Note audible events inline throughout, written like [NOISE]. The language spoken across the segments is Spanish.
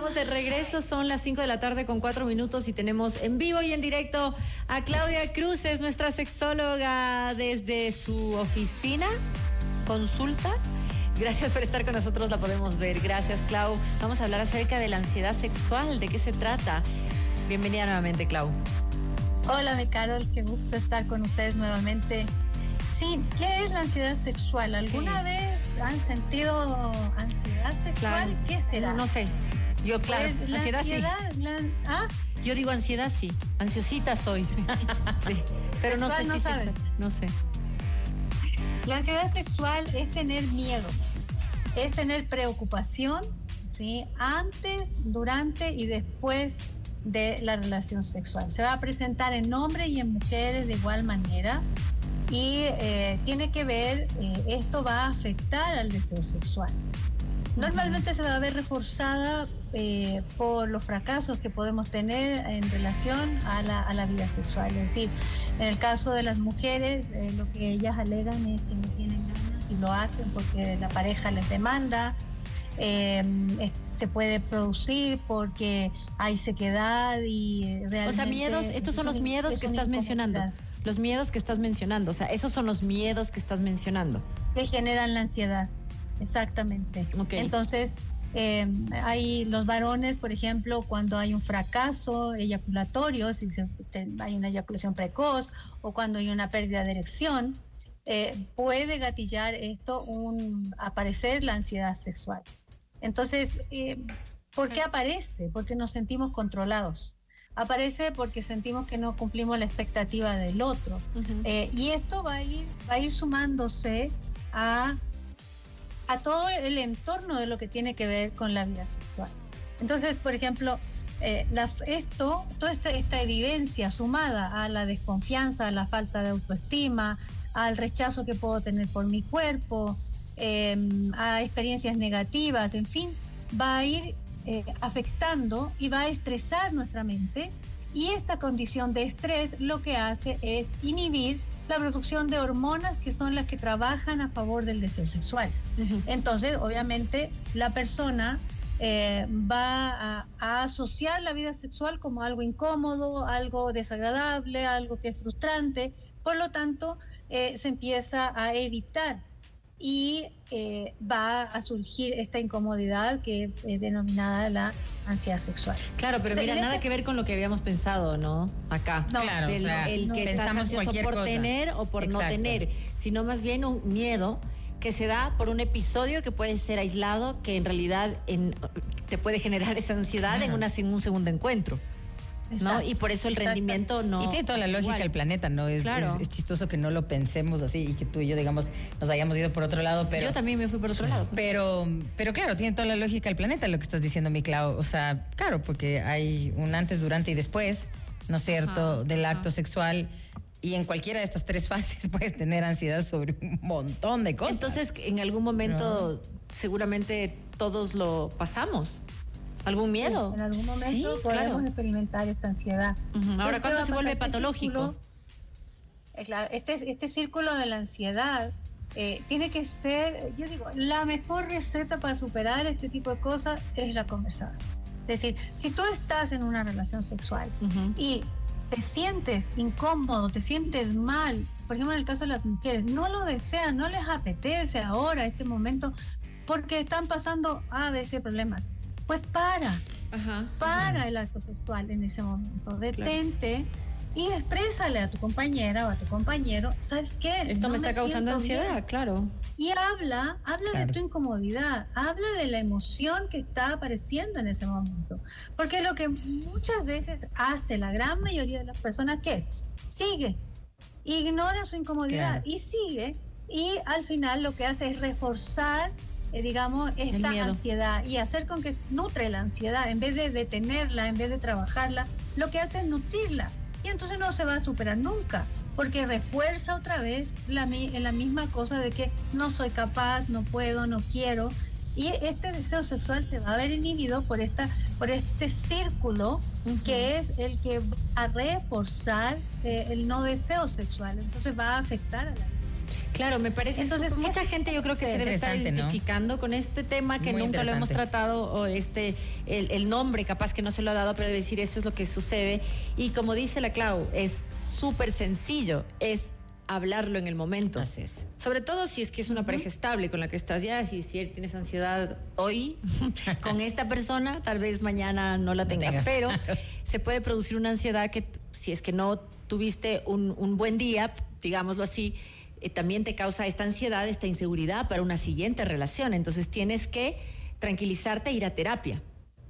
estamos de regreso, son las 5 de la tarde con 4 minutos y tenemos en vivo y en directo a Claudia Cruz, es nuestra sexóloga desde su oficina, consulta. Gracias por estar con nosotros, la podemos ver. Gracias, Clau. Vamos a hablar acerca de la ansiedad sexual, de qué se trata. Bienvenida nuevamente, Clau. Hola, mi Carol, qué gusto estar con ustedes nuevamente. Sí, ¿qué es la ansiedad sexual? ¿Alguna vez han sentido ansiedad sexual? ¿Qué será? No sé. Yo, claro, Pues, la ansiedad, sí. la- ¿ah? Yo digo ansiedad sí, ansiosita soy. [LAUGHS] sí, pero no sé ¿Cuál no si sabes? es no sé. La ansiedad sexual es tener miedo, es tener preocupación, ¿sí? Antes, durante y después de la relación sexual. Se va a presentar en hombres y en mujeres de igual manera y eh, tiene que ver, eh, esto va a afectar al deseo sexual. Normalmente se va a ver reforzada eh, por los fracasos que podemos tener en relación a la, a la vida sexual. Es decir, en el caso de las mujeres, eh, lo que ellas alegan es que no tienen ganas y lo hacen porque la pareja les demanda. eh, es- se puede producir porque hay sequedad y realmente... O sea, miedos, estos son los miedos es que estás mencionando. Los miedos que estás mencionando, o sea, esos son los miedos que estás mencionando. que generan la ansiedad. Exactamente. Ok. Entonces, eh, hay los varones, por ejemplo, cuando hay un fracaso eyaculatorio, si se- hay una eyaculación precoz o cuando hay una pérdida de erección, eh, puede gatillar esto un aparecer la ansiedad sexual. Entonces, eh, ¿por qué aparece? Porque nos sentimos controlados. Aparece porque sentimos que no cumplimos la expectativa del otro. Eh, y esto va a ir, va a ir sumándose a, a todo el entorno de lo que tiene que ver con la vida sexual. Entonces, por ejemplo, eh, esto, toda esta, evidencia sumada a la desconfianza, a la falta de autoestima, al rechazo que puedo tener por mi cuerpo, eh, a experiencias negativas, en fin, va a ir eh, afectando y va a estresar nuestra mente y esta condición de estrés lo que hace es inhibir la producción de hormonas que son las que trabajan a favor del deseo sexual. Entonces, obviamente, la persona eh, va a, a asociar la vida sexual como algo incómodo, algo desagradable, algo que es frustrante. Por lo tanto, eh, se empieza a evitar y eh, va a surgir esta incomodidad que es denominada la ansiedad sexual. Claro, pero O sea, mira, nada este- que ver con lo que habíamos pensado, ¿no? Acá. No, Claro, Del- o sea, el no, que estás ansioso por cosa. tener o por no tener, sino más bien un miedo que se da por un episodio que puede ser aislado, que en realidad en- te puede generar esa ansiedad en, una, en un segundo encuentro. ¿No? Y por eso el Exacto. rendimiento no. y tiene toda la lógica igual. el planeta, ¿no? Es, Claro. es, es chistoso que no lo pensemos así y que tú y yo, digamos, nos hayamos ido por otro lado, pero... Yo también me fui por otro lado. Pero, pero claro, tiene toda la lógica el planeta lo que estás diciendo, mi Clau. O sea, claro, porque hay un antes, durante y después, ¿no es cierto?, Ajá, del ajá. acto sexual. Y en cualquiera de estas tres [LAUGHS] fases puedes tener ansiedad sobre un montón de cosas. Entonces, en algún momento, seguramente todos lo pasamos. ¿Algún miedo? En algún momento Sí, podemos claro. experimentar esta ansiedad. Ujú. Ahora, Entonces, ¿cuándo se vuelve patológico? Eh, este, este círculo de la ansiedad eh, tiene que ser, yo digo, la mejor receta para superar este tipo de cosas es la conversada. Es decir, si tú estás en una relación sexual Ujú. y te sientes incómodo, te sientes mal, por ejemplo en el caso de las mujeres, no lo desean, no les apetece ahora, este momento, porque están pasando A, C problemas. Pues para, Ajá. para el acto sexual en ese momento. Detente y exprésale a tu compañera o a tu compañero, ¿sabes qué? Esto No me está causando siento ansiedad, bien". claro. Y habla, habla Claro. de tu incomodidad, habla de la emoción que está apareciendo en ese momento. Porque lo que muchas veces hace la gran mayoría de las personas, ¿qué es? Sigue, ignora su incomodidad Claro. y sigue. Y al final lo que hace es reforzar, eh, digamos, esta ansiedad y hacer con que nutre la ansiedad. En vez de detenerla, en vez de trabajarla, lo que hace es nutrirla. Y entonces no se va a superar nunca, porque refuerza otra vez la, la misma cosa de que no soy capaz, no puedo, no quiero. Y este deseo sexual se va a ver inhibido por, esta, por este círculo que es el que va a reforzar eh, el no deseo sexual. Entonces va a afectar a la vida. Claro, me parece. Entonces, mucha gente yo creo que se debe estar identificando con este tema que nunca lo hemos tratado, o este, el, el, nombre capaz que no se lo ha dado, pero debe decir eso es lo que sucede. Y como dice la Clau, es súper sencillo, es hablarlo en el momento. Así es. Sobre todo si es que es una pareja estable con la que estás ya, si, si tienes ansiedad hoy [LAUGHS] con esta persona, tal vez mañana no la tengas, pero [LAUGHS] se puede producir una ansiedad que si es que no tuviste un, un buen día, digámoslo así, eh, también te causa esta ansiedad, esta inseguridad para una siguiente relación. Entonces tienes que tranquilizarte e ir a terapia.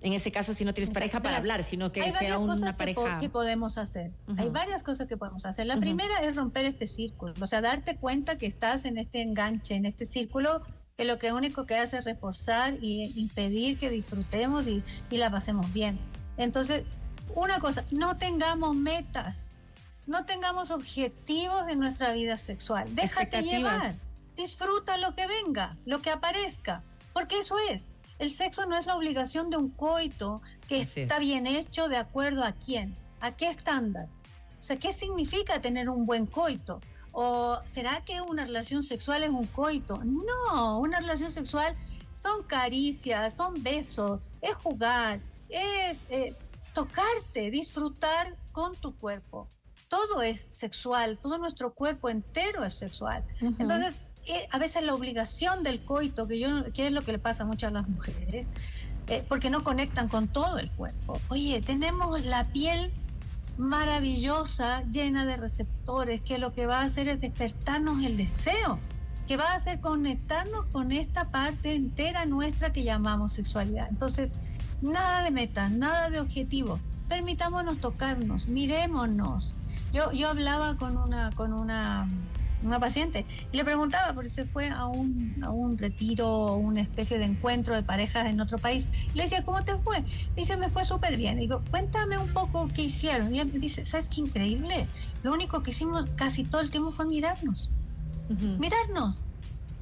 En ese caso, si no tienes pareja para hablar, sino que sea una pareja. Que, podemos hacer. Hay varias cosas que podemos hacer. La primera es romper este círculo, o sea, darte cuenta que estás en este enganche, en este círculo, que lo que único que hace es reforzar y impedir que disfrutemos y, y la pasemos bien. Entonces, una cosa, no tengamos metas, no tengamos objetivos en nuestra vida sexual. Déjate llevar, disfruta lo que venga, lo que aparezca, porque eso es el sexo no es la obligación de un coito que está bien hecho de acuerdo a quién, a qué estándar. O sea, ¿qué significa tener un buen coito? ¿O será que una relación sexual es un coito? No, una relación sexual son caricias, son besos, es jugar, es eh, tocarte, disfrutar con tu cuerpo. Todo es sexual, todo nuestro cuerpo entero es sexual. Entonces, eh, a veces la obligación del coito, que, yo, que es lo que le pasa mucho a las mujeres, eh, porque no conectan con todo el cuerpo. Oye, tenemos la piel maravillosa, llena de receptores, que lo que va a hacer es despertarnos el deseo, que va a hacer conectarnos con esta parte entera nuestra que llamamos sexualidad. Entonces, nada de metas, nada de objetivos. Permitámonos tocarnos, mirémonos. Yo, yo hablaba con una, con una una paciente, y le preguntaba, porque se fue a un, a un retiro, una especie de encuentro de parejas en otro país. Le decía, ¿cómo te fue? Dice, me fue súper bien. digo, cuéntame un poco qué hicieron. Y me dice, ¿sabes qué increíble? Lo único que hicimos casi todo el tiempo fue mirarnos. Mirarnos.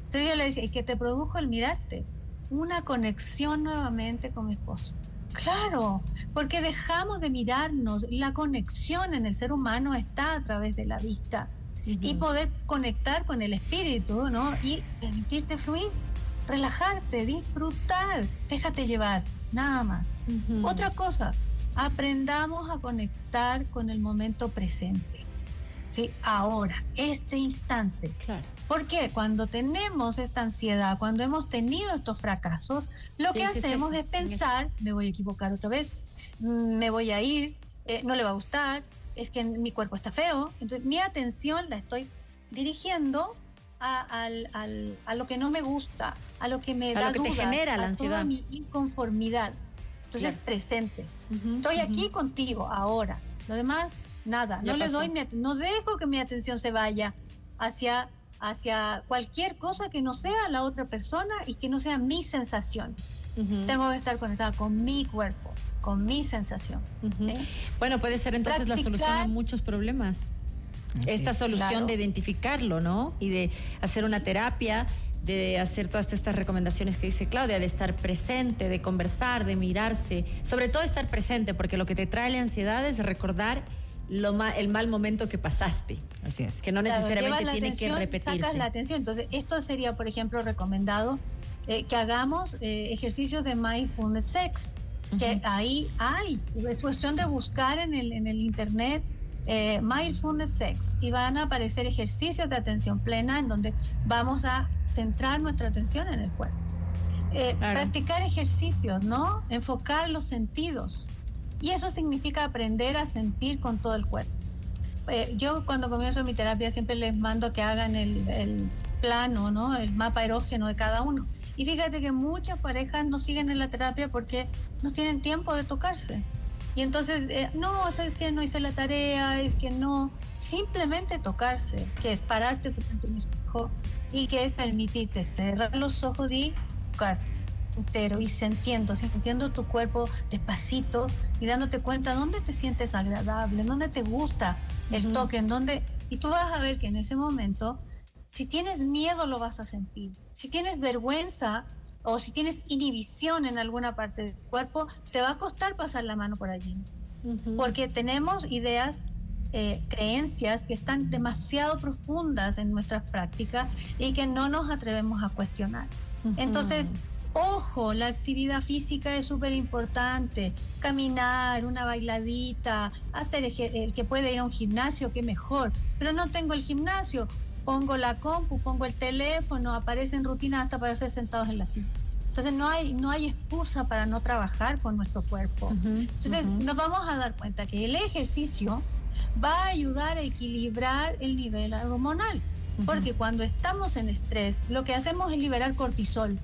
Entonces yo le decía, ¿y qué te produjo el mirarte? Una conexión nuevamente con mi esposo. Claro, porque dejamos de mirarnos. La conexión en el ser humano está a través de la vista y poder conectar con el espíritu, ¿no? Y permitirte fluir, relajarte, disfrutar, déjate llevar, nada más. Otra cosa, aprendamos a conectar con el momento presente. ¿Sí? Ahora, este instante. Claro. Porque cuando tenemos esta ansiedad, cuando hemos tenido estos fracasos, lo que hacemos es pensar, me voy a equivocar otra vez, mm, me voy a ir, eh, no le va a gustar, es que mi cuerpo está feo, entonces mi atención la estoy dirigiendo a, lo que no me gusta, a lo que me da lo que te genera la ansiedad. Toda mi inconformidad. Entonces, presente. Estoy aquí contigo ahora. Lo demás, nada. no le doy no dejo que mi atención se vaya hacia hacia cualquier cosa que no sea la otra persona y que no sea mi sensación. Tengo que estar conectada con mi cuerpo con mi sensación. Bueno, puede ser entonces la solución a muchos problemas. Esta solución de identificarlo, ¿no? Y de hacer una terapia, de hacer todas estas recomendaciones que dice Claudia, de estar presente, de conversar, de mirarse, sobre todo estar presente, porque lo que te trae la ansiedad es recordar lo el mal momento que pasaste. Así es. Que no necesariamente tiene que repetirse. Sacas la atención. Entonces, esto sería, por ejemplo, recomendado eh, que hagamos eh, ejercicios de mindfulness sex que ahí hay. Es cuestión de buscar en el, en el internet eh, Mindfulness Sex y van a aparecer ejercicios de atención plena en donde vamos a centrar nuestra atención en el cuerpo. Eh, practicar ejercicios, ¿no? Enfocar los sentidos. Y eso significa aprender a sentir con todo el cuerpo. Eh, yo cuando comienzo mi terapia siempre les mando que hagan el, el plano, ¿no? El mapa erógeno de cada uno y fíjate que muchas parejas no siguen en la terapia porque no tienen tiempo de tocarse. Y entonces, eh, no, sabes que no hice la tarea, es que no. Simplemente tocarse, que es pararte frente a un espejo y que es permitirte cerrar los ojos y tocar entero y sintiendo, sintiendo tu cuerpo despacito y dándote cuenta dónde te sientes agradable, dónde te gusta el toque, en dónde. Y tú vas a ver que en ese momento si tienes miedo lo vas a sentir. Si tienes vergüenza o si tienes inhibición en alguna parte del cuerpo, te va a costar pasar la mano por allí. Porque tenemos ideas eh, creencias que están demasiado profundas en nuestras prácticas y que no nos atrevemos a cuestionar. Entonces, ojo, la actividad física es súper importante. Caminar, una bailadita, hacer el que puede ir a un gimnasio, qué mejor. Pero no tengo el gimnasio, pongo la compu, pongo el teléfono, aparecen rutinas hasta para ser sentados en la silla. Entonces no hay, no hay excusa para no trabajar con nuestro cuerpo. Entonces nos vamos a dar cuenta que el ejercicio va a ayudar a equilibrar el nivel hormonal. Porque cuando estamos en estrés, lo que hacemos es liberar cortisol.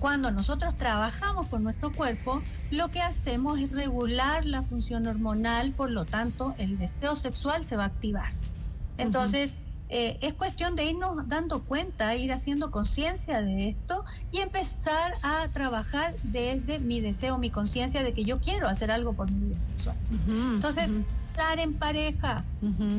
Cuando nosotros trabajamos con nuestro cuerpo, lo que hacemos es regular la función hormonal, por lo tanto, el deseo sexual se va a activar. Entonces, eh, es cuestión de irnos dando cuenta, ir haciendo conciencia de esto y empezar a trabajar desde mi deseo, mi conciencia de que yo quiero hacer algo por mi vida sexual. Entonces, estar en pareja,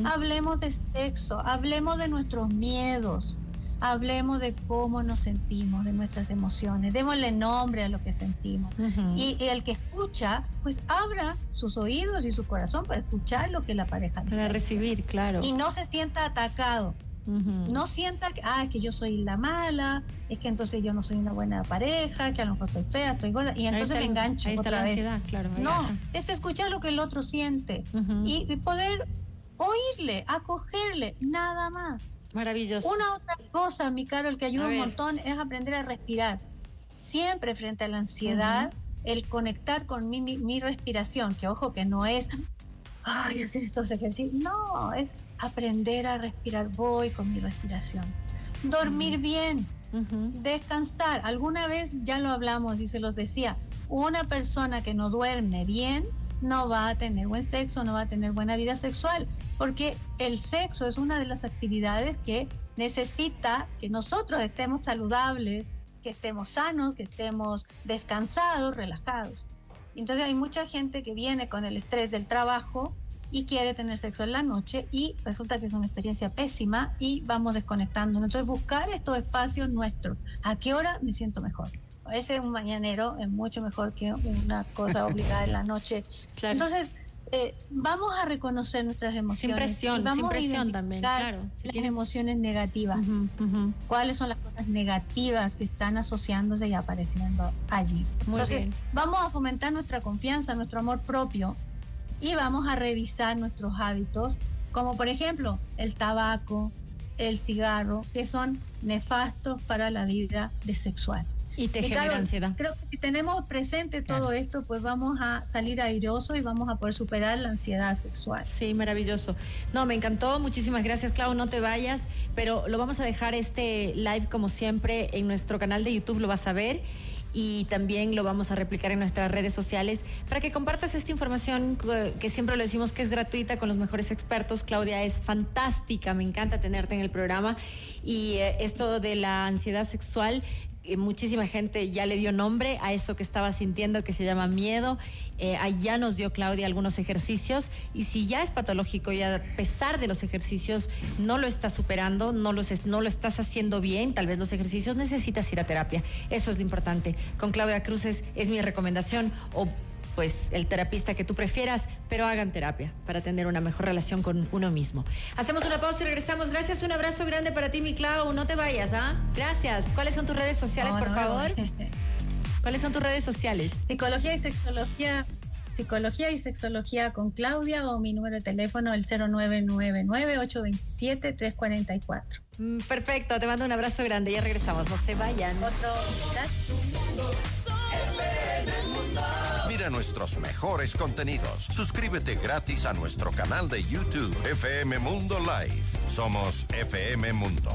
hablemos de sexo, hablemos de nuestros miedos, hablemos de cómo nos sentimos, de nuestras emociones, démosle nombre a lo que sentimos. y, el que escucha, pues abra sus oídos y su corazón para escuchar lo que la pareja Para recibir, claro. Y no se sienta atacado. No sienta que, ah, que yo soy la mala, es que entonces yo no soy una buena pareja, que a lo mejor estoy fea, estoy gorda, y entonces me engancho. otra vez. claro. No, es escuchar lo que el otro siente y poder oírle, acogerle, nada más. Maravilloso. Una otra cosa, mi caro, el que ayuda un montón es aprender a respirar. Siempre frente a la ansiedad, el conectar con mi, mi, respiración, que ojo que no es, ay, hacer estos ejercicios. No, es aprender a respirar. Voy con mi respiración. Dormir bien, descansar. Alguna vez ya lo hablamos y se los decía, una persona que no duerme bien no va a tener buen sexo, no va a tener buena vida sexual porque el sexo es una de las actividades que necesita que nosotros estemos saludables, que estemos sanos, que estemos descansados, relajados. Entonces hay mucha gente que viene con el estrés del trabajo y quiere tener sexo en la noche y resulta que es una experiencia pésima y vamos desconectando. Entonces buscar estos espacios nuestros. ¿A qué hora me siento mejor? A veces un mañanero es mucho mejor que una cosa obligada en la noche. [LAUGHS] Entonces eh, vamos a reconocer nuestras emociones. Sin presión, sin presión también, claro. las emociones negativas. ¿Cuáles son las cosas negativas que están asociándose y apareciendo allí? Entonces, vamos a fomentar nuestra confianza, nuestro amor propio y vamos a revisar nuestros hábitos, como por ejemplo el tabaco, el cigarro, que son nefastos para la vida de sexual. Y te genera ansiedad. Creo que si tenemos presente todo esto, pues vamos a salir airoso y vamos a poder superar la ansiedad sexual. Sí, maravilloso. No, me encantó. Muchísimas gracias, Clau. No te vayas, pero lo vamos a dejar este live como siempre en nuestro canal de YouTube, lo vas a ver y también lo vamos a replicar en nuestras redes sociales para que compartas esta información que siempre lo decimos que es gratuita con los mejores expertos. Claudia es fantástica, me encanta tenerte en el programa y eh, esto de la ansiedad sexual muchísima gente ya le dio nombre a eso que estaba sintiendo que se llama miedo. Eh, allá nos dio Claudia algunos ejercicios y si ya es patológico y a pesar de los ejercicios no lo estás superando, no, los, no lo estás haciendo bien, tal vez los ejercicios necesitas ir a terapia. Eso es lo importante. Con Claudia Cruces es mi recomendación o pues el terapista que tú prefieras, pero hagan terapia para tener una mejor relación con uno mismo. Hacemos una pausa y regresamos. Gracias, un abrazo grande para ti, mi Clau. No te vayas, ¿ah? Gracias. ¿Cuáles son tus redes sociales, por favor? [LAUGHS] ¿Cuáles son tus redes sociales? Psicología y sexología. Psicología y Sexología con Claudia o mi número de teléfono el 0999-827-344. Mm, perfecto, te mando un abrazo grande. Ya regresamos, no se vayan. Otro. Nuestros mejores contenidos. Suscríbete gratis a nuestro canal de YouTube FM Mundo Live. Somos FM Mundo.